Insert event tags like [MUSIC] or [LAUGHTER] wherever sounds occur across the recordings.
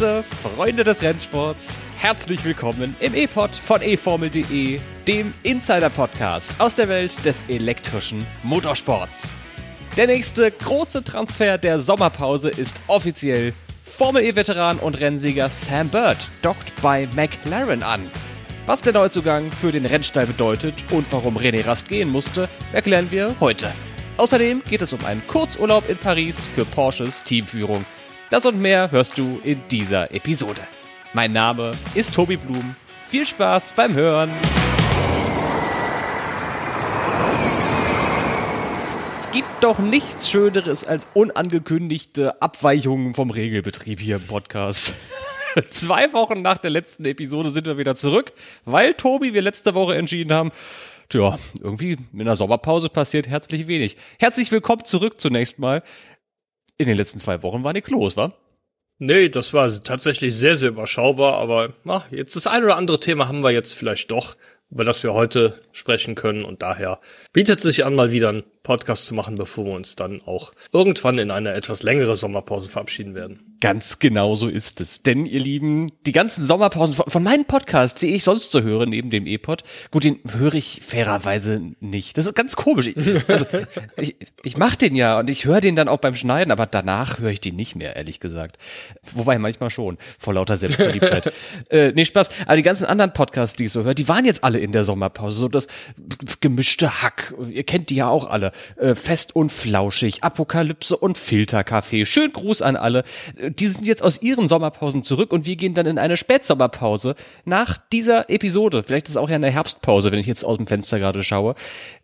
Grüße, Freunde des Rennsports. Herzlich willkommen im E-Pod von eFormel.de, dem Insider-Podcast aus der Welt des elektrischen Motorsports. Der nächste große Transfer der Sommerpause ist offiziell. Formel E-Veteran und Rennsieger Sam Bird dockt bei McLaren an. Was der Neuzugang für den Rennstall bedeutet und warum René Rast gehen musste, erklären wir heute. Außerdem geht es um einen Kurzurlaub in Paris für Porsches Teamführung. Das und mehr hörst du in dieser Episode. Mein Name ist Tobi Blum. Viel Spaß beim Hören. Es gibt doch nichts Schöneres als unangekündigte Abweichungen vom Regelbetrieb hier im Podcast. [LAUGHS] Zwei Wochen nach der letzten Episode sind wir wieder zurück, weil Tobi wir letzte Woche entschieden haben, tja, irgendwie in der Sommerpause passiert herzlich wenig. Herzlich willkommen zurück zunächst mal in den letzten zwei Wochen war nichts los, wa? Nee, das war tatsächlich sehr, sehr überschaubar, aber ach, jetzt das ein oder andere Thema haben wir jetzt vielleicht doch, über das wir heute sprechen können und daher bietet sich an, mal wieder einen Podcast zu machen, bevor wir uns dann auch irgendwann in eine etwas längere Sommerpause verabschieden werden. Ganz genau so ist es. Denn, ihr Lieben, die ganzen Sommerpausen von, von meinen Podcasts, die ich sonst so höre, neben dem E-Pod, gut, den höre ich fairerweise nicht. Das ist ganz komisch. Ich, also, [LAUGHS] ich, ich mache den ja und ich höre den dann auch beim Schneiden, aber danach höre ich den nicht mehr, ehrlich gesagt. Wobei manchmal schon, vor lauter Selbstverliebtheit. [LAUGHS] äh, nee, Spaß. Aber die ganzen anderen Podcasts, die ich so höre, die waren jetzt alle in der Sommerpause. So das gemischte Hack. Ihr kennt die ja auch alle. Äh, fest und flauschig, Apokalypse und Filterkaffee. Schön Gruß an alle die sind jetzt aus ihren Sommerpausen zurück und wir gehen dann in eine Spätsommerpause nach dieser Episode. Vielleicht ist es auch ja eine Herbstpause, wenn ich jetzt aus dem Fenster gerade schaue.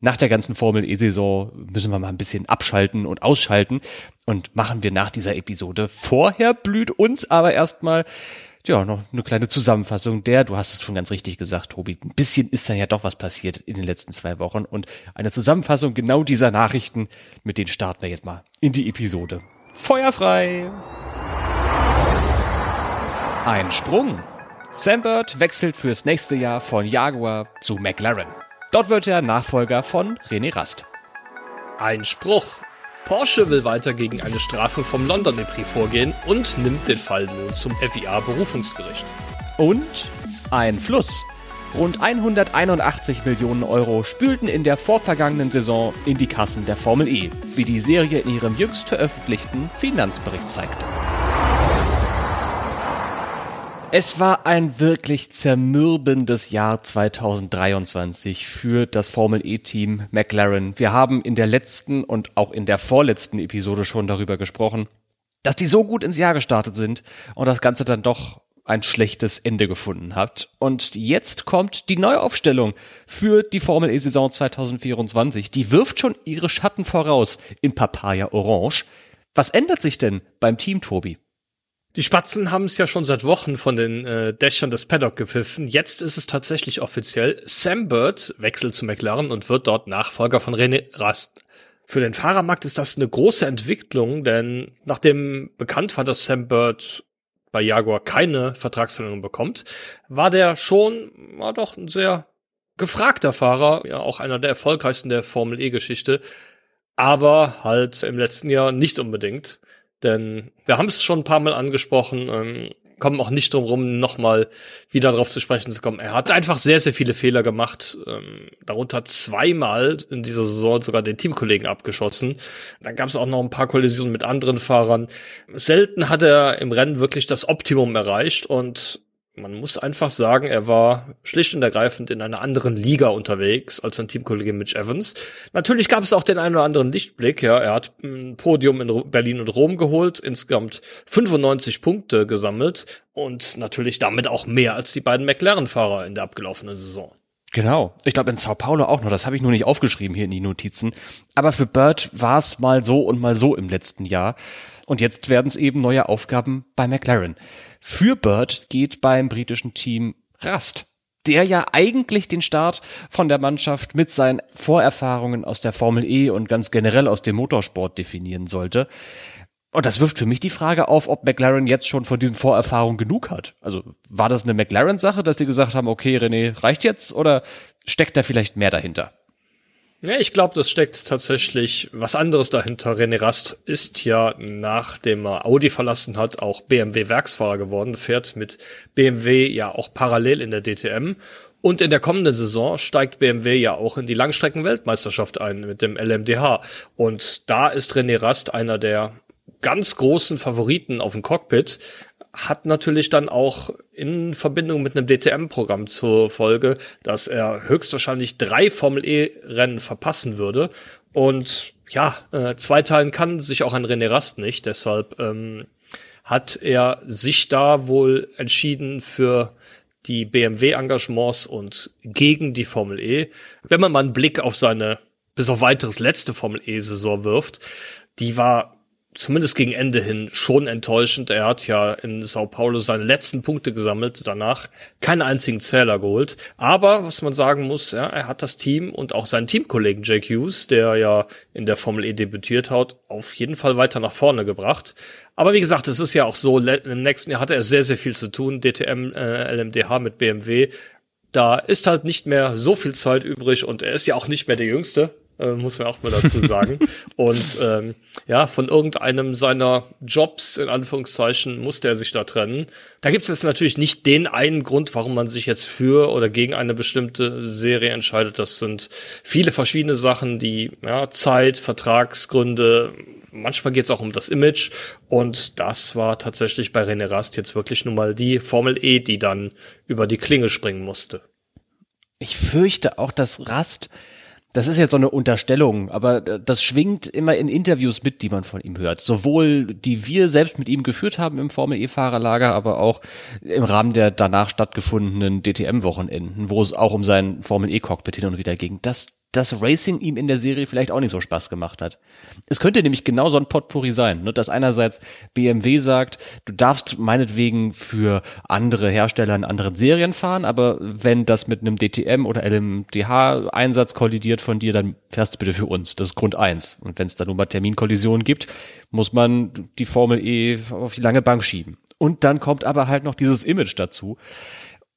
Nach der ganzen Formel E-Saison müssen wir mal ein bisschen abschalten und ausschalten und machen wir nach dieser Episode. Vorher blüht uns aber erstmal ja, noch eine kleine Zusammenfassung der, du hast es schon ganz richtig gesagt, Tobi, ein bisschen ist dann ja doch was passiert in den letzten zwei Wochen und eine Zusammenfassung genau dieser Nachrichten, mit denen starten wir jetzt mal in die Episode. Feuerfrei! Ein Sprung. Sam Bird wechselt fürs nächste Jahr von Jaguar zu McLaren. Dort wird er Nachfolger von René Rast. Ein Spruch. Porsche will weiter gegen eine Strafe vom London Prix vorgehen und nimmt den Fall nun zum FIA Berufungsgericht. Und ein Fluss. Rund 181 Millionen Euro spülten in der vorvergangenen Saison in die Kassen der Formel E, wie die Serie in ihrem jüngst veröffentlichten Finanzbericht zeigte. Es war ein wirklich zermürbendes Jahr 2023 für das Formel E-Team McLaren. Wir haben in der letzten und auch in der vorletzten Episode schon darüber gesprochen, dass die so gut ins Jahr gestartet sind und das Ganze dann doch ein schlechtes Ende gefunden hat. Und jetzt kommt die Neuaufstellung für die Formel E-Saison 2024. Die wirft schon ihre Schatten voraus in Papaya Orange. Was ändert sich denn beim Team, Tobi? Die Spatzen haben es ja schon seit Wochen von den äh, Dächern des Paddock gepfiffen. Jetzt ist es tatsächlich offiziell. Sam Bird wechselt zu McLaren und wird dort Nachfolger von René Rast. Für den Fahrermarkt ist das eine große Entwicklung, denn nachdem bekannt war, dass Sam Bird bei Jaguar keine Vertragsverlängerung bekommt, war der schon, war doch ein sehr gefragter Fahrer, ja auch einer der erfolgreichsten der Formel E-Geschichte, aber halt im letzten Jahr nicht unbedingt. Denn wir haben es schon ein paar Mal angesprochen, ähm, kommen auch nicht drum rum, nochmal wieder darauf zu sprechen zu kommen. Er hat einfach sehr, sehr viele Fehler gemacht, ähm, darunter zweimal in dieser Saison sogar den Teamkollegen abgeschossen. Dann gab es auch noch ein paar Kollisionen mit anderen Fahrern. Selten hat er im Rennen wirklich das Optimum erreicht und man muss einfach sagen, er war schlicht und ergreifend in einer anderen Liga unterwegs als sein Teamkollege Mitch Evans. Natürlich gab es auch den einen oder anderen Lichtblick. Ja, er hat ein Podium in Berlin und Rom geholt, insgesamt 95 Punkte gesammelt und natürlich damit auch mehr als die beiden McLaren-Fahrer in der abgelaufenen Saison. Genau. Ich glaube in Sao Paulo auch noch. Das habe ich nur nicht aufgeschrieben hier in die Notizen. Aber für Bird war es mal so und mal so im letzten Jahr. Und jetzt werden es eben neue Aufgaben bei McLaren. Für Bird geht beim britischen Team Rast, der ja eigentlich den Start von der Mannschaft mit seinen Vorerfahrungen aus der Formel E und ganz generell aus dem Motorsport definieren sollte. Und das wirft für mich die Frage auf, ob McLaren jetzt schon von diesen Vorerfahrungen genug hat. Also war das eine McLaren-Sache, dass sie gesagt haben, okay, René, reicht jetzt oder steckt da vielleicht mehr dahinter? Ja, ich glaube, das steckt tatsächlich was anderes dahinter. René Rast ist ja, nachdem er Audi verlassen hat, auch BMW-Werksfahrer geworden, fährt mit BMW ja auch parallel in der DTM. Und in der kommenden Saison steigt BMW ja auch in die Langstrecken-Weltmeisterschaft ein mit dem LMDH. Und da ist René Rast einer der ganz großen Favoriten auf dem Cockpit hat natürlich dann auch in Verbindung mit einem DTM-Programm zur Folge, dass er höchstwahrscheinlich drei Formel-E-Rennen verpassen würde. Und ja, äh, zweiteilen kann sich auch ein René Rast nicht. Deshalb ähm, hat er sich da wohl entschieden für die BMW-Engagements und gegen die Formel E. Wenn man mal einen Blick auf seine bis auf weiteres letzte Formel E-Saison wirft, die war zumindest gegen Ende hin schon enttäuschend. Er hat ja in Sao Paulo seine letzten Punkte gesammelt, danach keinen einzigen Zähler geholt. Aber was man sagen muss, ja, er hat das Team und auch seinen Teamkollegen Jake Hughes, der ja in der Formel E debütiert hat, auf jeden Fall weiter nach vorne gebracht. Aber wie gesagt, es ist ja auch so, im nächsten Jahr hatte er sehr, sehr viel zu tun. DTM, äh, LMDH mit BMW. Da ist halt nicht mehr so viel Zeit übrig und er ist ja auch nicht mehr der Jüngste äh, muss man auch mal dazu sagen. [LAUGHS] und ähm, ja, von irgendeinem seiner Jobs, in Anführungszeichen, musste er sich da trennen. Da gibt es jetzt natürlich nicht den einen Grund, warum man sich jetzt für oder gegen eine bestimmte Serie entscheidet. Das sind viele verschiedene Sachen, die ja, Zeit, Vertragsgründe, manchmal geht es auch um das Image. Und das war tatsächlich bei René Rast jetzt wirklich nun mal die Formel E, die dann über die Klinge springen musste. Ich fürchte auch, dass Rast das ist jetzt so eine Unterstellung, aber das schwingt immer in Interviews mit, die man von ihm hört. Sowohl die wir selbst mit ihm geführt haben im Formel E-Fahrerlager, aber auch im Rahmen der danach stattgefundenen DTM-Wochenenden, wo es auch um sein Formel E-Cockpit hin und wieder ging. Das dass Racing ihm in der Serie vielleicht auch nicht so Spaß gemacht hat. Es könnte nämlich genau so ein Potpourri sein, ne? dass einerseits BMW sagt, du darfst meinetwegen für andere Hersteller in anderen Serien fahren, aber wenn das mit einem DTM oder LMDH-Einsatz kollidiert von dir, dann fährst du bitte für uns. Das ist Grund eins. Und wenn es da nun mal Terminkollisionen gibt, muss man die Formel E auf die lange Bank schieben. Und dann kommt aber halt noch dieses Image dazu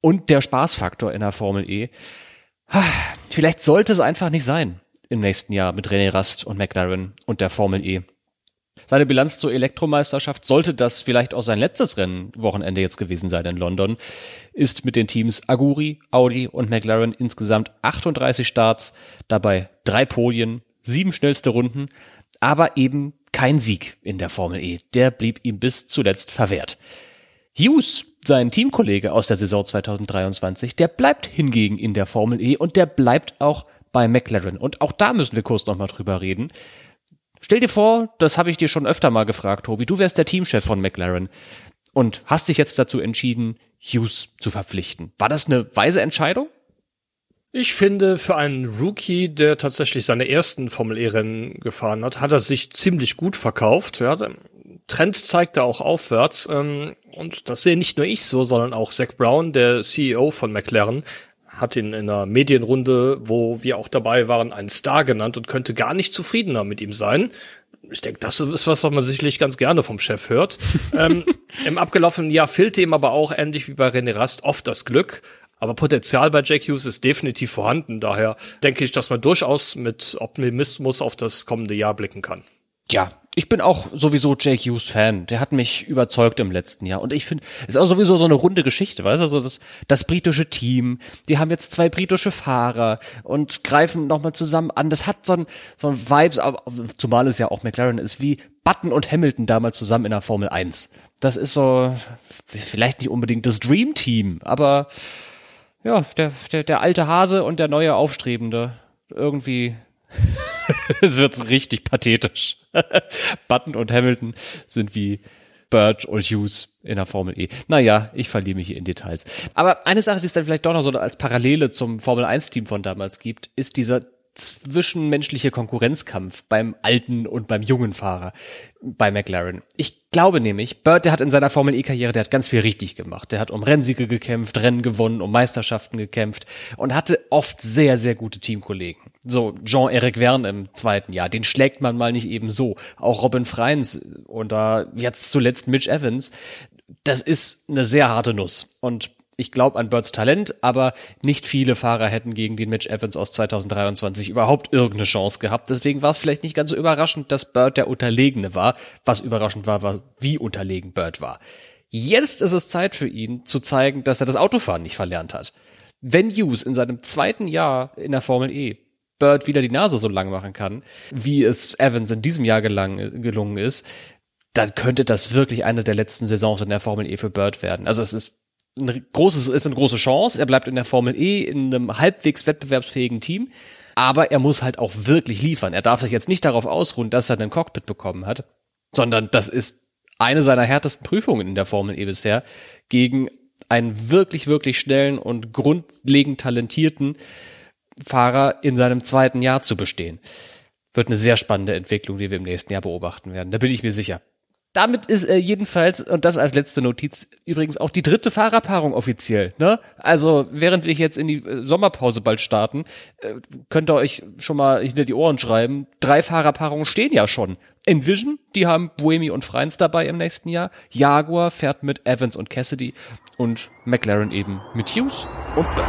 und der Spaßfaktor in der Formel E Vielleicht sollte es einfach nicht sein im nächsten Jahr mit René Rast und McLaren und der Formel E. Seine Bilanz zur Elektromeisterschaft, sollte das vielleicht auch sein letztes Rennwochenende jetzt gewesen sein in London, ist mit den Teams Aguri, Audi und McLaren insgesamt 38 Starts, dabei drei Podien, sieben schnellste Runden, aber eben kein Sieg in der Formel E. Der blieb ihm bis zuletzt verwehrt. Hughes sein Teamkollege aus der Saison 2023, der bleibt hingegen in der Formel E und der bleibt auch bei McLaren. Und auch da müssen wir kurz nochmal drüber reden. Stell dir vor, das habe ich dir schon öfter mal gefragt, Tobi, du wärst der Teamchef von McLaren und hast dich jetzt dazu entschieden, Hughes zu verpflichten. War das eine weise Entscheidung? Ich finde, für einen Rookie, der tatsächlich seine ersten Formel-E-Rennen gefahren hat, hat er sich ziemlich gut verkauft. Ja, Trend zeigt er auch aufwärts. Ähm, und das sehe nicht nur ich so, sondern auch Zach Brown, der CEO von McLaren, hat ihn in einer Medienrunde, wo wir auch dabei waren, einen Star genannt und könnte gar nicht zufriedener mit ihm sein. Ich denke, das ist was, was man sicherlich ganz gerne vom Chef hört. [LAUGHS] ähm, Im abgelaufenen Jahr fehlte ihm aber auch ähnlich wie bei René Rast oft das Glück. Aber Potenzial bei Jack Hughes ist definitiv vorhanden. Daher denke ich, dass man durchaus mit Optimismus auf das kommende Jahr blicken kann. Ja, ich bin auch sowieso Jake Hughes Fan. Der hat mich überzeugt im letzten Jahr. Und ich finde, ist auch sowieso so eine runde Geschichte, weißt du, also das, das britische Team, die haben jetzt zwei britische Fahrer und greifen nochmal zusammen an. Das hat so ein, so ein Vibes, zumal es ja auch McLaren ist, wie Button und Hamilton damals zusammen in der Formel 1. Das ist so, vielleicht nicht unbedingt das Dream Team, aber ja, der, der, der alte Hase und der neue Aufstrebende. Irgendwie [LAUGHS] es wird richtig pathetisch. [LAUGHS] Button und Hamilton sind wie Birch und Hughes in der Formel E. Naja, ich verliere mich hier in Details. Aber eine Sache, die es dann vielleicht doch noch so als Parallele zum Formel 1 Team von damals gibt, ist dieser zwischenmenschliche Konkurrenzkampf beim alten und beim jungen Fahrer bei McLaren. Ich glaube nämlich, Bird, der hat in seiner Formel E-Karriere, der hat ganz viel richtig gemacht. Der hat um Rennsiege gekämpft, Rennen gewonnen, um Meisterschaften gekämpft und hatte oft sehr, sehr gute Teamkollegen. So Jean-Eric Verne im zweiten Jahr, den schlägt man mal nicht eben so. Auch Robin Freins oder jetzt zuletzt Mitch Evans. Das ist eine sehr harte Nuss. Und Ich glaube an Birds Talent, aber nicht viele Fahrer hätten gegen den Mitch Evans aus 2023 überhaupt irgendeine Chance gehabt. Deswegen war es vielleicht nicht ganz so überraschend, dass Bird der Unterlegene war. Was überraschend war, war, wie unterlegen Bird war. Jetzt ist es Zeit für ihn zu zeigen, dass er das Autofahren nicht verlernt hat. Wenn Hughes in seinem zweiten Jahr in der Formel E Bird wieder die Nase so lang machen kann, wie es Evans in diesem Jahr gelang, gelungen ist, dann könnte das wirklich eine der letzten Saisons in der Formel E für Bird werden. Also es ist ein großes, ist eine große Chance. Er bleibt in der Formel E in einem halbwegs wettbewerbsfähigen Team. Aber er muss halt auch wirklich liefern. Er darf sich jetzt nicht darauf ausruhen, dass er einen Cockpit bekommen hat, sondern das ist eine seiner härtesten Prüfungen in der Formel E bisher gegen einen wirklich, wirklich schnellen und grundlegend talentierten Fahrer in seinem zweiten Jahr zu bestehen. Wird eine sehr spannende Entwicklung, die wir im nächsten Jahr beobachten werden. Da bin ich mir sicher. Damit ist äh, jedenfalls, und das als letzte Notiz, übrigens auch die dritte Fahrerpaarung offiziell. Ne? Also während wir jetzt in die äh, Sommerpause bald starten, äh, könnt ihr euch schon mal hinter die Ohren schreiben. Drei Fahrerpaarungen stehen ja schon. Envision, die haben Buemi und Freins dabei im nächsten Jahr. Jaguar fährt mit Evans und Cassidy und McLaren eben mit Hughes und Bird.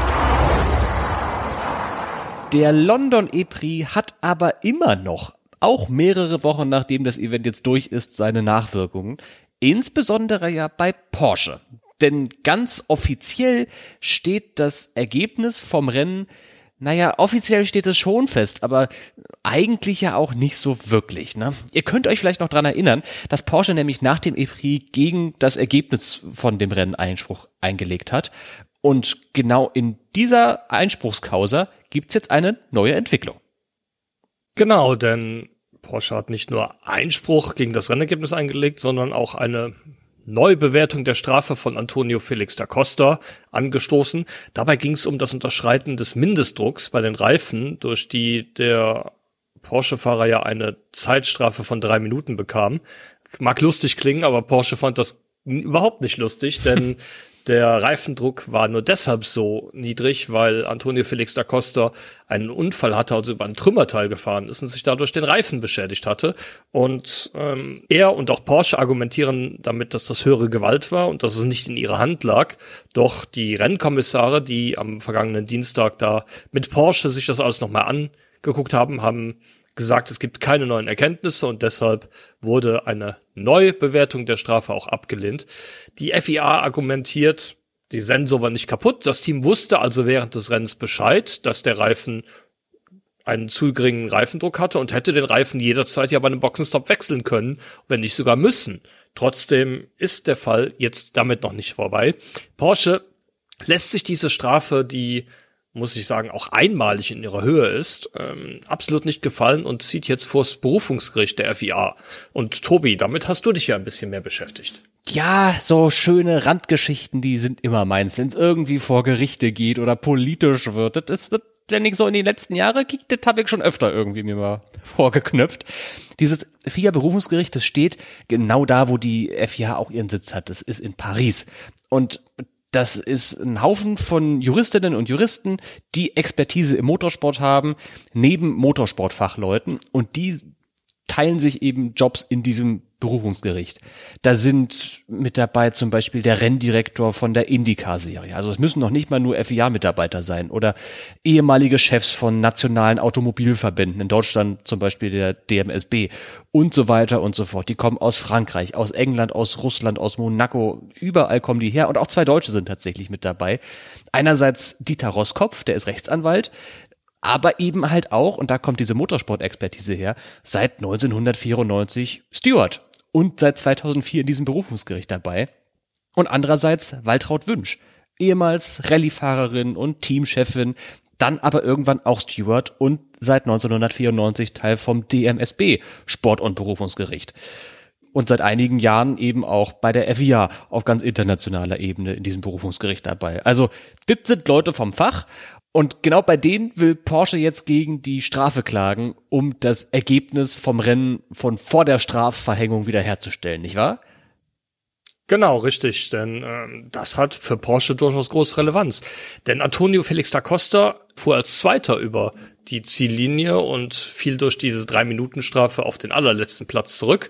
Der London E-Prix hat aber immer noch auch mehrere Wochen nachdem das Event jetzt durch ist, seine Nachwirkungen. Insbesondere ja bei Porsche. Denn ganz offiziell steht das Ergebnis vom Rennen naja, offiziell steht es schon fest, aber eigentlich ja auch nicht so wirklich. Ne? Ihr könnt euch vielleicht noch dran erinnern, dass Porsche nämlich nach dem E-Prix gegen das Ergebnis von dem Rennen Einspruch eingelegt hat. Und genau in dieser Einspruchskausa gibt's jetzt eine neue Entwicklung. Genau, denn Porsche hat nicht nur Einspruch gegen das Rennergebnis eingelegt, sondern auch eine Neubewertung der Strafe von Antonio Felix da Costa angestoßen. Dabei ging es um das Unterschreiten des Mindestdrucks bei den Reifen, durch die der Porsche-Fahrer ja eine Zeitstrafe von drei Minuten bekam. Mag lustig klingen, aber Porsche fand das überhaupt nicht lustig, denn [LAUGHS] Der Reifendruck war nur deshalb so niedrig, weil Antonio Felix da Costa einen Unfall hatte, also über ein Trümmerteil gefahren ist und sich dadurch den Reifen beschädigt hatte. Und ähm, er und auch Porsche argumentieren damit, dass das höhere Gewalt war und dass es nicht in ihrer Hand lag. Doch die Rennkommissare, die am vergangenen Dienstag da mit Porsche sich das alles nochmal angeguckt haben, haben gesagt, es gibt keine neuen Erkenntnisse und deshalb wurde eine Neubewertung der Strafe auch abgelehnt. Die FIA argumentiert, die Sensor war nicht kaputt. Das Team wusste also während des Rennens Bescheid, dass der Reifen einen zu geringen Reifendruck hatte und hätte den Reifen jederzeit ja bei einem Boxenstopp wechseln können, wenn nicht sogar müssen. Trotzdem ist der Fall jetzt damit noch nicht vorbei. Porsche lässt sich diese Strafe, die muss ich sagen, auch einmalig in ihrer Höhe ist, ähm, absolut nicht gefallen und zieht jetzt vors Berufungsgericht der FIA. Und Tobi, damit hast du dich ja ein bisschen mehr beschäftigt. Ja, so schöne Randgeschichten, die sind immer meins. Wenn es irgendwie vor Gerichte geht oder politisch wird, das ist das, wenn ich so in die letzten Jahre kickt, das habe ich schon öfter irgendwie mir mal vorgeknöpft. Dieses FIA-Berufungsgericht, das steht genau da, wo die FIA auch ihren Sitz hat. Das ist in Paris. Und das ist ein Haufen von Juristinnen und Juristen, die Expertise im Motorsport haben, neben Motorsportfachleuten. Und die teilen sich eben Jobs in diesem Berufungsgericht. Da sind mit dabei zum Beispiel der Renndirektor von der IndyCar-Serie. Also es müssen noch nicht mal nur FIA-Mitarbeiter sein oder ehemalige Chefs von nationalen Automobilverbänden, in Deutschland zum Beispiel der DMSB und so weiter und so fort. Die kommen aus Frankreich, aus England, aus Russland, aus Monaco, überall kommen die her und auch zwei Deutsche sind tatsächlich mit dabei. Einerseits Dieter Roskopf, der ist Rechtsanwalt, aber eben halt auch, und da kommt diese Motorsport-Expertise her, seit 1994 Stewart und seit 2004 in diesem Berufungsgericht dabei. Und andererseits Waltraud Wünsch, ehemals Rallyefahrerin und Teamchefin, dann aber irgendwann auch Steward und seit 1994 Teil vom DMSB Sport- und Berufungsgericht. Und seit einigen Jahren eben auch bei der FIA auf ganz internationaler Ebene in diesem Berufungsgericht dabei. Also, das sind Leute vom Fach und genau bei denen will Porsche jetzt gegen die Strafe klagen, um das Ergebnis vom Rennen von vor der Strafverhängung wiederherzustellen, nicht wahr? Genau, richtig, denn ähm, das hat für Porsche durchaus große Relevanz. Denn Antonio Felix da Costa fuhr als Zweiter über die Ziellinie und fiel durch diese Drei-Minuten-Strafe auf den allerletzten Platz zurück.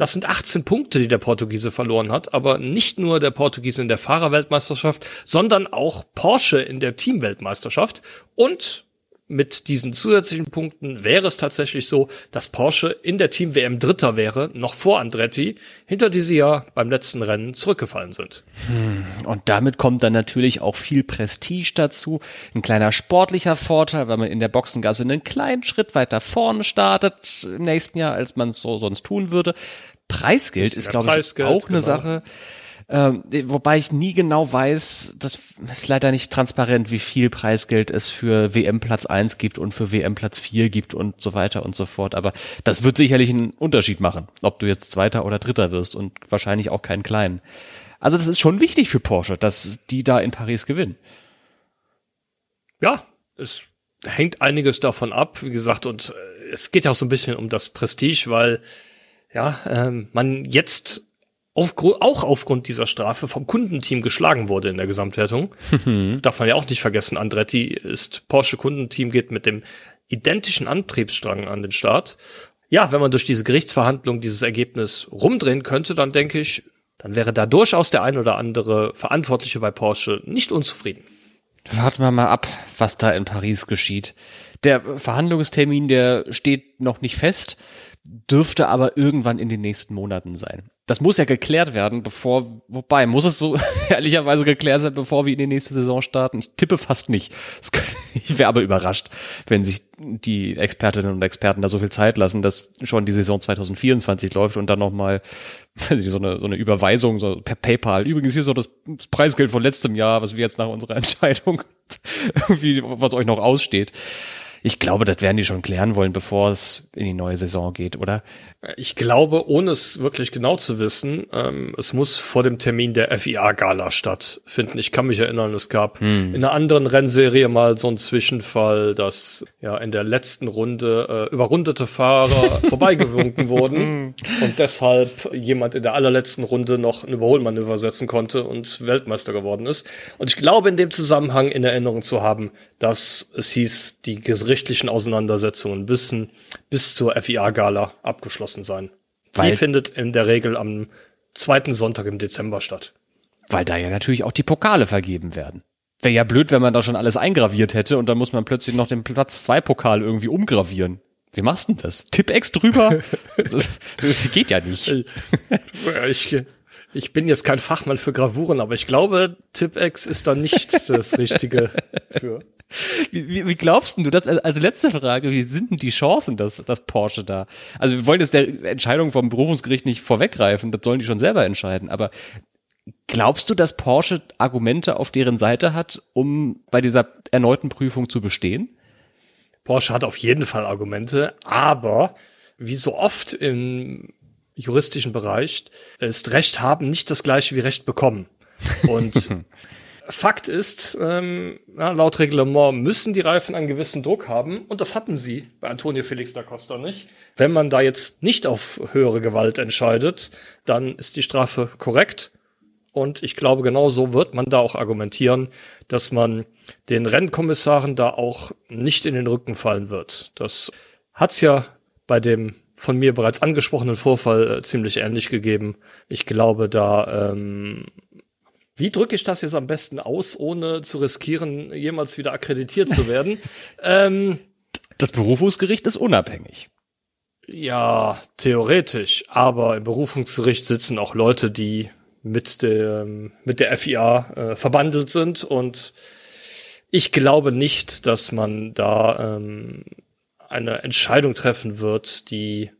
Das sind 18 Punkte, die der Portugiese verloren hat, aber nicht nur der Portugiese in der Fahrerweltmeisterschaft, sondern auch Porsche in der Teamweltmeisterschaft und mit diesen zusätzlichen Punkten wäre es tatsächlich so, dass Porsche in der Team WM Dritter wäre, noch vor Andretti, hinter die sie ja beim letzten Rennen zurückgefallen sind. Hm, und damit kommt dann natürlich auch viel Prestige dazu. Ein kleiner sportlicher Vorteil, weil man in der Boxengasse einen kleinen Schritt weiter vorne startet im nächsten Jahr, als man es so sonst tun würde. Preisgeld ist, glaube ich, auch eine genau. Sache. Ähm, wobei ich nie genau weiß, das ist leider nicht transparent, wie viel Preisgeld es für WM Platz 1 gibt und für WM Platz 4 gibt und so weiter und so fort. Aber das wird sicherlich einen Unterschied machen, ob du jetzt Zweiter oder Dritter wirst und wahrscheinlich auch keinen kleinen. Also das ist schon wichtig für Porsche, dass die da in Paris gewinnen. Ja, es hängt einiges davon ab, wie gesagt, und äh, es geht ja auch so ein bisschen um das Prestige, weil ja, ähm, man jetzt auf, auch aufgrund dieser Strafe vom Kundenteam geschlagen wurde in der Gesamtwertung. Darf man ja auch nicht vergessen, Andretti ist Porsche Kundenteam, geht mit dem identischen Antriebsstrang an den Start. Ja, wenn man durch diese Gerichtsverhandlung dieses Ergebnis rumdrehen könnte, dann denke ich, dann wäre da durchaus der ein oder andere Verantwortliche bei Porsche nicht unzufrieden. Warten wir mal ab, was da in Paris geschieht. Der Verhandlungstermin, der steht noch nicht fest dürfte aber irgendwann in den nächsten Monaten sein. Das muss ja geklärt werden, bevor, wobei, muss es so [LAUGHS] ehrlicherweise geklärt sein, bevor wir in die nächste Saison starten? Ich tippe fast nicht. [LAUGHS] Ich wäre aber überrascht, wenn sich die Expertinnen und Experten da so viel Zeit lassen, dass schon die Saison 2024 läuft und dann nochmal [LAUGHS] so eine, so eine Überweisung so per PayPal. Übrigens hier so das Preisgeld von letztem Jahr, was wir jetzt nach unserer Entscheidung irgendwie, was euch noch aussteht. Ich glaube, das werden die schon klären wollen, bevor es in die neue Saison geht, oder? Ich glaube, ohne es wirklich genau zu wissen, ähm, es muss vor dem Termin der FIA-Gala stattfinden. Ich kann mich erinnern, es gab hm. in einer anderen Rennserie mal so einen Zwischenfall, dass ja in der letzten Runde äh, überrundete Fahrer [LAUGHS] vorbeigewunken wurden und deshalb jemand in der allerletzten Runde noch ein Überholmanöver setzen konnte und Weltmeister geworden ist. Und ich glaube, in dem Zusammenhang in Erinnerung zu haben, dass es hieß, die gerichtlichen Auseinandersetzungen bis, bis zur FIA-Gala abgeschlossen sein. Weil, Die findet in der Regel am zweiten Sonntag im Dezember statt. Weil da ja natürlich auch die Pokale vergeben werden. Wäre ja blöd, wenn man da schon alles eingraviert hätte und dann muss man plötzlich noch den Platz zwei Pokal irgendwie umgravieren. Wie machst du denn das? Tippex drüber? das, [LAUGHS] das geht ja nicht. Ich, ich bin jetzt kein Fachmann für Gravuren, aber ich glaube, Tippex ist da nicht das [LAUGHS] Richtige für. Wie, wie, wie glaubst du das, als letzte Frage, wie sind denn die Chancen, dass, dass Porsche da, also wir wollen jetzt der Entscheidung vom Berufungsgericht nicht vorweggreifen, das sollen die schon selber entscheiden, aber glaubst du, dass Porsche Argumente auf deren Seite hat, um bei dieser erneuten Prüfung zu bestehen? Porsche hat auf jeden Fall Argumente, aber wie so oft im juristischen Bereich ist Recht haben nicht das gleiche wie Recht bekommen. Und [LAUGHS] Fakt ist, ähm, ja, laut Reglement müssen die Reifen einen gewissen Druck haben und das hatten sie bei Antonio Felix da Costa nicht. Wenn man da jetzt nicht auf höhere Gewalt entscheidet, dann ist die Strafe korrekt und ich glaube, genau so wird man da auch argumentieren, dass man den Rennkommissaren da auch nicht in den Rücken fallen wird. Das hat's ja bei dem von mir bereits angesprochenen Vorfall äh, ziemlich ähnlich gegeben. Ich glaube, da ähm, wie drücke ich das jetzt am besten aus, ohne zu riskieren, jemals wieder akkreditiert zu werden? [LAUGHS] ähm, das Berufungsgericht ist unabhängig. Ja, theoretisch. Aber im Berufungsgericht sitzen auch Leute, die mit der, mit der FIA äh, verbandelt sind. Und ich glaube nicht, dass man da ähm, eine Entscheidung treffen wird, die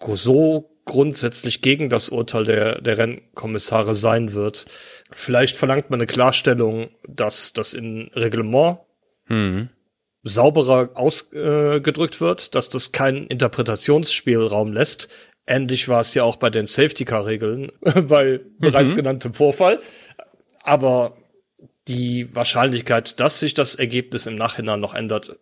so grundsätzlich gegen das Urteil der, der Rennkommissare sein wird. Vielleicht verlangt man eine Klarstellung, dass das in Reglement hm. sauberer ausgedrückt äh, wird, dass das keinen Interpretationsspielraum lässt. Ähnlich war es ja auch bei den Safety-Car-Regeln, [LAUGHS] bei bereits mhm. genanntem Vorfall. Aber die Wahrscheinlichkeit, dass sich das Ergebnis im Nachhinein noch ändert,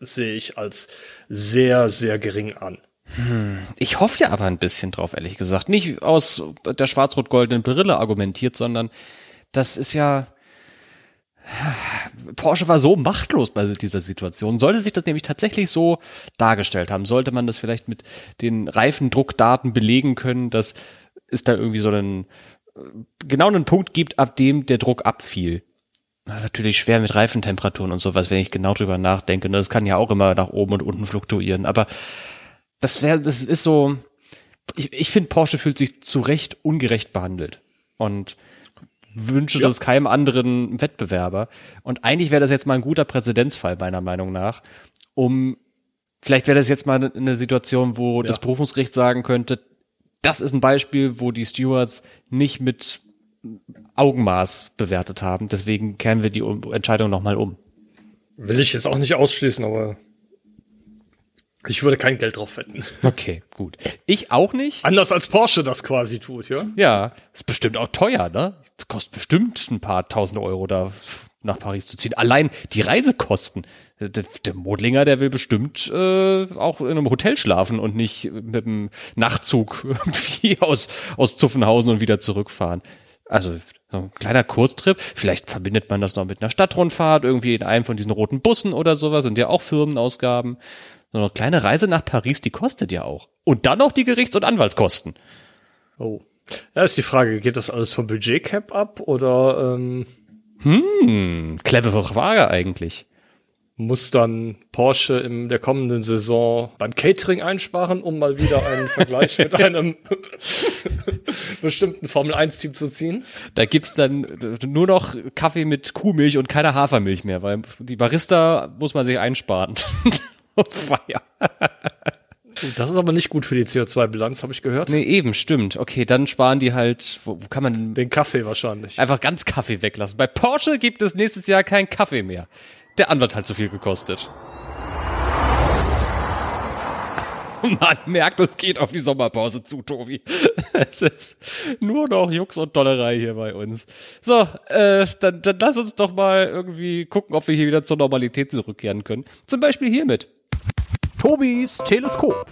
sehe ich als sehr, sehr gering an. Hm, ich hoffe ja aber ein bisschen drauf, ehrlich gesagt. Nicht aus der schwarz-rot-goldenen Brille argumentiert, sondern das ist ja, Porsche war so machtlos bei dieser Situation. Sollte sich das nämlich tatsächlich so dargestellt haben, sollte man das vielleicht mit den Reifendruckdaten belegen können, dass es da irgendwie so einen genau einen Punkt gibt, ab dem der Druck abfiel. Das ist natürlich schwer mit Reifentemperaturen und sowas, wenn ich genau drüber nachdenke. Das kann ja auch immer nach oben und unten fluktuieren. Aber das wäre, das ist so. Ich, ich finde, Porsche fühlt sich zu Recht ungerecht behandelt. Und wünsche ja. das keinem anderen Wettbewerber. Und eigentlich wäre das jetzt mal ein guter Präzedenzfall, meiner Meinung nach, um vielleicht wäre das jetzt mal eine Situation, wo ja. das Berufungsgericht sagen könnte, das ist ein Beispiel, wo die Stewards nicht mit Augenmaß bewertet haben. Deswegen kehren wir die Entscheidung nochmal um. Will ich jetzt auch nicht ausschließen, aber ich würde kein Geld drauf wetten. Okay, gut. Ich auch nicht. Anders als Porsche das quasi tut, ja? Ja, ist bestimmt auch teuer, ne? Das kostet bestimmt ein paar tausend Euro da nach Paris zu ziehen. Allein die Reisekosten. Der, der Modlinger, der will bestimmt äh, auch in einem Hotel schlafen und nicht mit dem Nachtzug [LAUGHS] irgendwie aus, aus Zuffenhausen und wieder zurückfahren. Also so ein kleiner Kurztrip. Vielleicht verbindet man das noch mit einer Stadtrundfahrt, irgendwie in einem von diesen roten Bussen oder sowas, sind ja auch Firmenausgaben. So eine kleine Reise nach Paris, die kostet ja auch. Und dann noch die Gerichts- und Anwaltskosten. Oh. Ja, ist die Frage, geht das alles vom Budgetcap ab oder ähm Hm, clevere Frage eigentlich. Muss dann Porsche in der kommenden Saison beim Catering einsparen, um mal wieder einen [LAUGHS] Vergleich mit einem [LAUGHS] bestimmten Formel-1-Team zu ziehen? Da gibt's dann nur noch Kaffee mit Kuhmilch und keine Hafermilch mehr, weil die Barista muss man sich einsparen. [LAUGHS] Feier. Das ist aber nicht gut für die CO2-Bilanz, habe ich gehört. Nee, eben, stimmt. Okay, dann sparen die halt, wo, wo kann man den Kaffee wahrscheinlich. Einfach ganz Kaffee weglassen. Bei Porsche gibt es nächstes Jahr keinen Kaffee mehr. Der Anwalt hat zu viel gekostet. [LAUGHS] Man merkt, es geht auf die Sommerpause zu, Tobi. [LAUGHS] Es ist nur noch Jux und Dollerei hier bei uns. So, äh, dann, dann lass uns doch mal irgendwie gucken, ob wir hier wieder zur Normalität zurückkehren können. Zum Beispiel hiermit. Tobis Teleskop.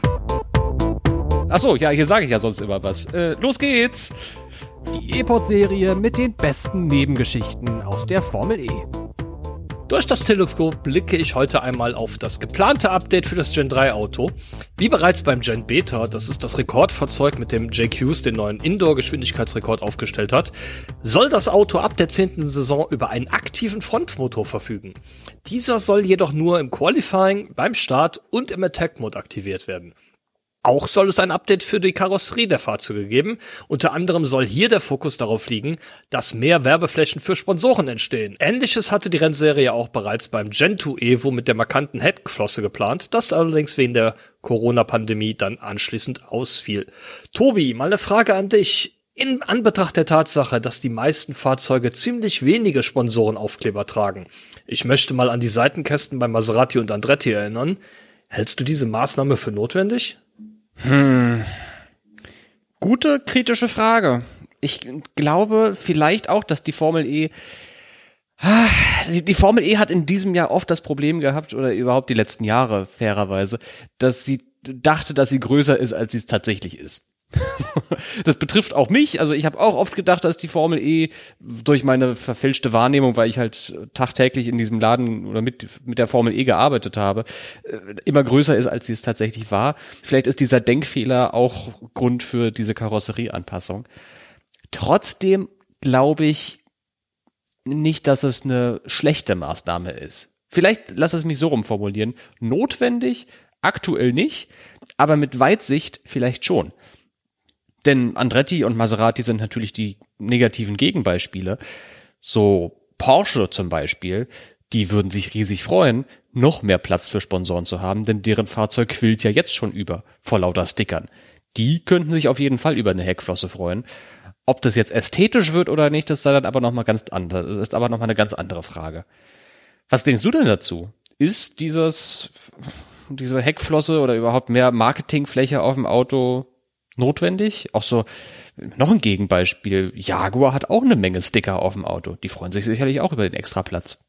Ach so, ja, hier sage ich ja sonst immer was. Äh, los geht's! Die E-Pod-Serie mit den besten Nebengeschichten aus der Formel E. Durch das Teleskop blicke ich heute einmal auf das geplante Update für das Gen 3 Auto. Wie bereits beim Gen Beta, das ist das Rekordfahrzeug, mit dem JQs den neuen Indoor-Geschwindigkeitsrekord aufgestellt hat, soll das Auto ab der 10. Saison über einen aktiven Frontmotor verfügen. Dieser soll jedoch nur im Qualifying, beim Start und im Attack-Mode aktiviert werden. Auch soll es ein Update für die Karosserie der Fahrzeuge geben. Unter anderem soll hier der Fokus darauf liegen, dass mehr Werbeflächen für Sponsoren entstehen. Ähnliches hatte die Rennserie auch bereits beim Gen 2 Evo mit der markanten Heckflosse geplant, das allerdings wegen der Corona-Pandemie dann anschließend ausfiel. Tobi, mal eine Frage an dich. In Anbetracht der Tatsache, dass die meisten Fahrzeuge ziemlich wenige Sponsorenaufkleber tragen. Ich möchte mal an die Seitenkästen bei Maserati und Andretti erinnern. Hältst du diese Maßnahme für notwendig? Hm. Gute kritische Frage. Ich glaube vielleicht auch, dass die Formel E die, Formel E hat in diesem Jahr oft das Problem gehabt, oder überhaupt die letzten Jahre, fairerweise, dass sie dachte, dass sie größer ist, als sie es tatsächlich ist. Das betrifft auch mich. Also ich habe auch oft gedacht, dass die Formel E durch meine verfälschte Wahrnehmung, weil ich halt tagtäglich in diesem Laden oder mit, mit der Formel E gearbeitet habe, äh, immer größer ist, als sie es tatsächlich war. Vielleicht ist dieser Denkfehler auch Grund für diese Karosserieanpassung. Trotzdem glaube ich nicht, dass es eine schlechte Maßnahme ist. Vielleicht lass es mich so rumformulieren. Notwendig, aktuell nicht, aber mit Weitsicht vielleicht schon. Denn Andretti und Maserati sind natürlich die negativen Gegenbeispiele. So Porsche zum Beispiel, die würden sich riesig freuen, noch mehr Platz für Sponsoren zu haben, denn deren Fahrzeug quillt ja jetzt schon über vor lauter Stickern. Die könnten sich auf jeden Fall über eine Heckflosse freuen. Ob das jetzt ästhetisch wird oder nicht, das ist dann aber noch mal ganz anders, ist aber noch mal eine ganz andere Frage. Was denkst du denn dazu? Ist dieses, diese Heckflosse oder überhaupt mehr Marketingfläche auf dem Auto notwendig. Auch so, noch ein Gegenbeispiel. Jaguar hat auch eine Menge Sticker auf dem Auto. Die freuen sich sicherlich auch über den extra Platz.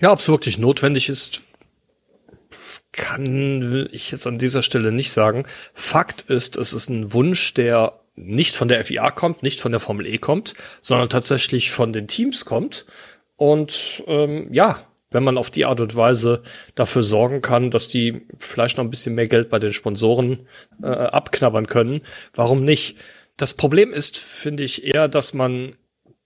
Ja, ob es wirklich notwendig ist, kann ich jetzt an dieser Stelle nicht sagen. Fakt ist, es ist ein Wunsch, der nicht von der FIA kommt, nicht von der Formel E kommt, sondern tatsächlich von den Teams kommt. Und ähm, ja, wenn man auf die Art und Weise dafür sorgen kann, dass die vielleicht noch ein bisschen mehr Geld bei den Sponsoren äh, abknabbern können, warum nicht? Das Problem ist, finde ich, eher, dass man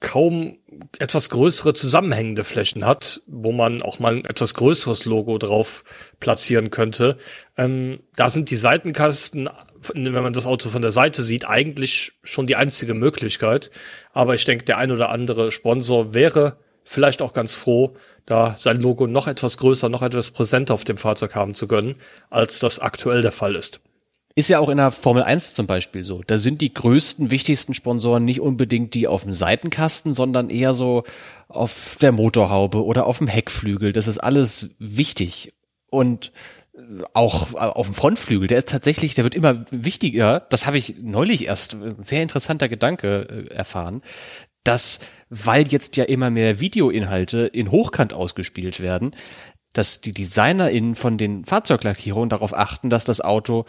kaum etwas größere zusammenhängende Flächen hat, wo man auch mal ein etwas größeres Logo drauf platzieren könnte. Ähm, da sind die Seitenkasten, wenn man das Auto von der Seite sieht, eigentlich schon die einzige Möglichkeit. Aber ich denke, der ein oder andere Sponsor wäre vielleicht auch ganz froh, da sein Logo noch etwas größer, noch etwas präsenter auf dem Fahrzeug haben zu können, als das aktuell der Fall ist. Ist ja auch in der Formel 1 zum Beispiel so. Da sind die größten, wichtigsten Sponsoren nicht unbedingt die auf dem Seitenkasten, sondern eher so auf der Motorhaube oder auf dem Heckflügel. Das ist alles wichtig. Und auch auf dem Frontflügel, der ist tatsächlich, der wird immer wichtiger. Das habe ich neulich erst, sehr interessanter Gedanke äh, erfahren, dass, weil jetzt ja immer mehr Videoinhalte in Hochkant ausgespielt werden, dass die DesignerInnen von den Fahrzeuglackierungen darauf achten, dass das Auto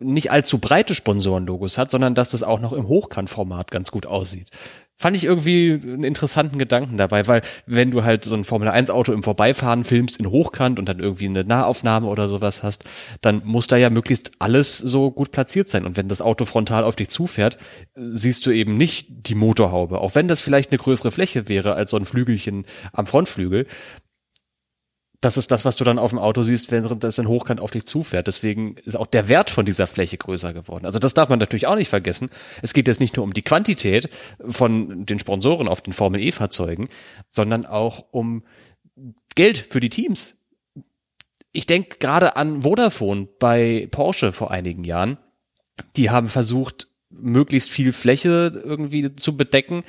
nicht allzu breite Sponsorenlogos hat, sondern dass das auch noch im Hochkantformat ganz gut aussieht. Fand ich irgendwie einen interessanten Gedanken dabei, weil wenn du halt so ein Formel 1 Auto im Vorbeifahren filmst in Hochkant und dann irgendwie eine Nahaufnahme oder sowas hast, dann muss da ja möglichst alles so gut platziert sein. Und wenn das Auto frontal auf dich zufährt, siehst du eben nicht die Motorhaube. Auch wenn das vielleicht eine größere Fläche wäre als so ein Flügelchen am Frontflügel, das ist das, was du dann auf dem Auto siehst, während das in Hochkant auf dich zufährt. Deswegen ist auch der Wert von dieser Fläche größer geworden. Also das darf man natürlich auch nicht vergessen. Es geht jetzt nicht nur um die Quantität von den Sponsoren auf den Formel E Fahrzeugen, sondern auch um Geld für die Teams. Ich denke gerade an Vodafone bei Porsche vor einigen Jahren. Die haben versucht, möglichst viel Fläche irgendwie zu bedecken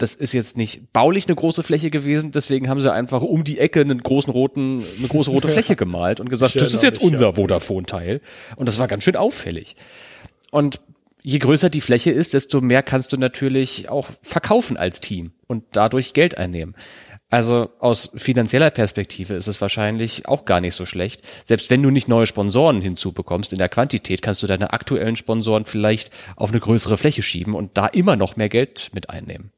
das ist jetzt nicht baulich eine große Fläche gewesen, deswegen haben sie einfach um die Ecke einen großen roten, eine große rote [LAUGHS] Fläche gemalt und gesagt, das ist jetzt unser Vodafone-Teil. Und das war ganz schön auffällig. Und je größer die Fläche ist, desto mehr kannst du natürlich auch verkaufen als Team und dadurch Geld einnehmen. Also aus finanzieller Perspektive ist es wahrscheinlich auch gar nicht so schlecht. Selbst wenn du nicht neue Sponsoren hinzubekommst in der Quantität, kannst du deine aktuellen Sponsoren vielleicht auf eine größere Fläche schieben und da immer noch mehr Geld mit einnehmen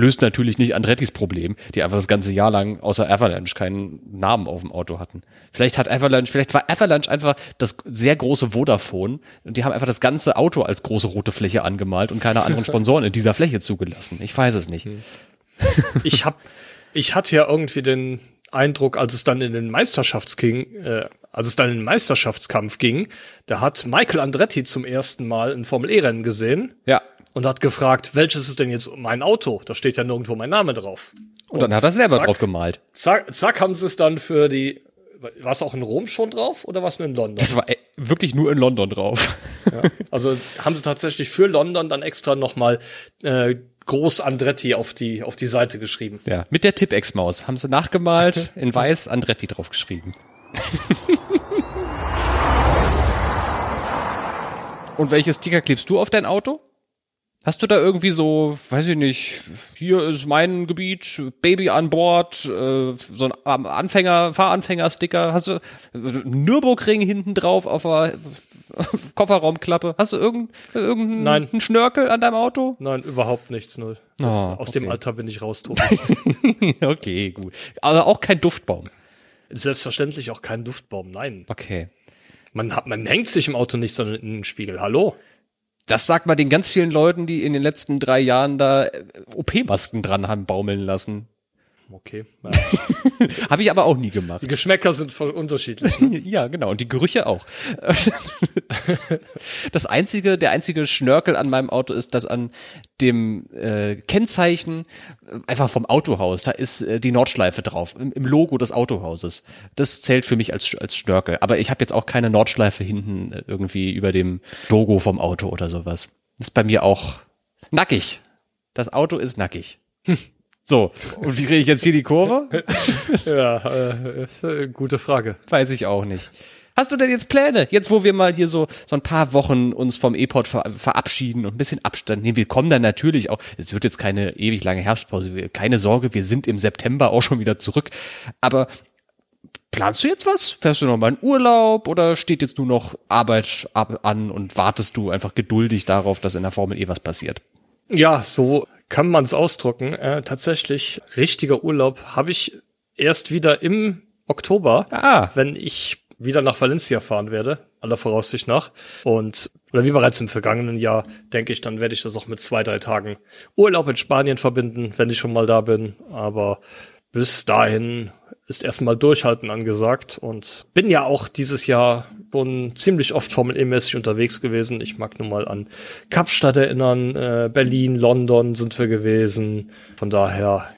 löst natürlich nicht Andrettis Problem, die einfach das ganze Jahr lang außer Avalanche keinen Namen auf dem Auto hatten. Vielleicht hat Avalanche, vielleicht war Avalanche einfach das sehr große Vodafone und die haben einfach das ganze Auto als große rote Fläche angemalt und keine anderen [LAUGHS] Sponsoren in dieser Fläche zugelassen. Ich weiß es nicht. Hm. ich hab, ich hatte ja irgendwie den Eindruck, als es dann in den Meisterschaftsking, äh, als es dann in den Meisterschaftskampf ging, da hat Michael Andretti zum ersten Mal ein Formel E-Rennen gesehen. Ja und hat gefragt, welches ist denn jetzt mein Auto? Da steht ja nirgendwo mein Name drauf. Und, und dann hat er selber zack, drauf gemalt. Zack, zack haben sie es dann für die, war es auch in Rom schon drauf oder war es nur in London? Das war äh, wirklich nur in London drauf. Ja, also haben sie tatsächlich für London dann extra nochmal äh, groß Andretti auf die, auf die Seite geschrieben. Ja, mit der Tipex-Maus haben sie nachgemalt, [LAUGHS] in weiß Andretti draufgeschrieben. [LAUGHS] Und welche Sticker klebst du auf dein Auto? Hast du da irgendwie so, weiß ich nicht, hier ist mein Gebiet, Baby an Bord, äh, so ein Anfänger, Fahranfänger-Sticker, hast du Nürburgring hinten drauf auf der [LAUGHS] Kofferraumklappe? Hast du irgendeinen irgendein, Nein. Schnörkel an deinem Auto? Nein, überhaupt nichts, null. Oh, aus okay. dem Alter bin ich raus, Tobi. [LAUGHS] okay, gut. Aber auch kein Duftbaum. Selbstverständlich auch kein Duftbaum, nein. Okay. Man, hat, man hängt sich im Auto nicht, sondern in den Spiegel. Hallo? Das sagt man den ganz vielen Leuten, die in den letzten drei Jahren da äh, OP-Masken dran haben baumeln lassen. Okay. Ja. [LAUGHS] Habe ich aber auch nie gemacht. Die Geschmäcker sind voll unterschiedlich. Ne? [LAUGHS] ja, genau. Und die Gerüche auch. [LAUGHS] das einzige, der einzige Schnörkel an meinem Auto ist, dass an dem äh, Kennzeichen äh, einfach vom Autohaus, da ist äh, die Nordschleife drauf, im, im, Logo des Autohauses. Das zählt für mich als, als Schnörkel. Aber ich habe jetzt auch keine Nordschleife hinten äh, irgendwie über dem Logo vom Auto oder sowas. ist bei mir auch nackig. Das Auto ist nackig. So, und wie kriege ich jetzt hier die Kurve? [LAUGHS] ja, äh, gute Frage. Weiß ich auch nicht. Hast du denn jetzt Pläne? Jetzt, wo wir mal hier so, so ein paar Wochen uns vom E-Pod ver verabschieden und ein bisschen Abstand nehmen. Wir kommen dann natürlich auch, es wird jetzt keine ewig lange Herbstpause, keine Sorge, wir sind im September auch schon wieder zurück. Aber planst du jetzt was? Fährst du noch mal in Urlaub oder steht jetzt nur noch Arbeit an und wartest du einfach geduldig darauf, dass in der Formel E was passiert? Ja, so kann man es ausdrucken. Äh, tatsächlich, richtiger Urlaub habe ich erst wieder im Oktober, Ah. wenn ich wieder nach Valencia fahren werde, aller Voraussicht nach. Und, oder wie bereits im vergangenen Jahr, denke ich, dann werde ich das auch mit zwei, drei Tagen Urlaub in Spanien verbinden, wenn ich schon mal da bin. Aber bis dahin ist erstmal Durchhalten angesagt und bin ja auch dieses Jahr schon ziemlich oft Formel E-mäßig unterwegs gewesen. Ich mag nur mal an Kapstadt erinnern, äh, Berlin, London sind wir gewesen. Von daher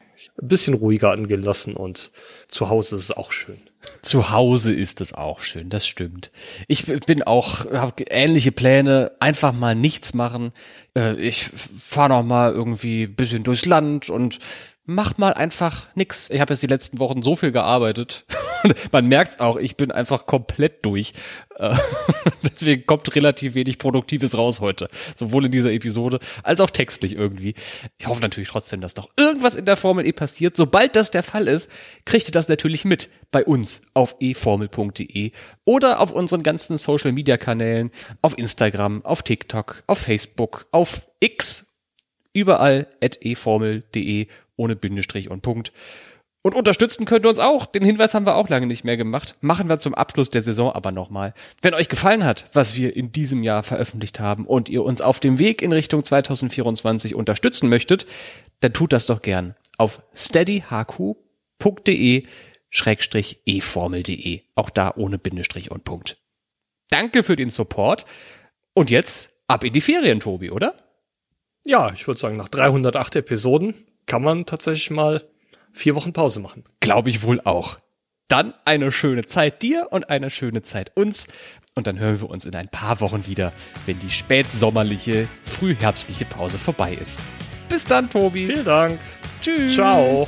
ein bisschen ruhiger angehen lassen und zu Hause ist es auch schön. Zu Hause ist es auch schön, das stimmt. Ich bin auch, habe ähnliche Pläne, einfach mal nichts machen. Äh, Ich fahre noch mal irgendwie bisschen durchs Land und mach mal einfach nix. Ich habe jetzt die letzten Wochen so viel gearbeitet. [LAUGHS] Man merkt's auch, ich bin einfach komplett durch. Äh, [LAUGHS] Deswegen kommt relativ wenig Produktives raus heute. Sowohl in dieser Episode als auch textlich irgendwie. Ich hoffe natürlich trotzdem, dass noch irgendwas in der Formel E passiert. Sobald das der Fall ist, kriegt ihr das natürlich mit bei uns auf eformel.de oder auf unseren ganzen Social Media Kanälen, auf Instagram, auf TikTok, auf Facebook, auf X, überall at eformel.de ohne Bindestrich und Punkt. Und unterstützen könnt ihr uns auch. Den Hinweis haben wir auch lange nicht mehr gemacht. Machen wir zum Abschluss der Saison aber nochmal. Wenn euch gefallen hat, was wir in diesem Jahr veröffentlicht haben und ihr uns auf dem Weg in Richtung 2024 unterstützen möchtet, dann tut das doch gern auf steadyhq.de schrägstrich eformel.de. Auch da ohne Bindestrich und Punkt. Danke für den Support. Und jetzt ab in die Ferien, Tobi, oder? Ja, ich würde sagen, nach 308 Episoden kann man tatsächlich mal vier Wochen Pause machen. Glaube ich wohl auch. Dann eine schöne Zeit dir und eine schöne Zeit uns. Und dann hören wir uns in ein paar Wochen wieder, wenn die spätsommerliche, frühherbstliche Pause vorbei ist. Bis dann, Tobi. Vielen Dank. Tschüss. Ciao.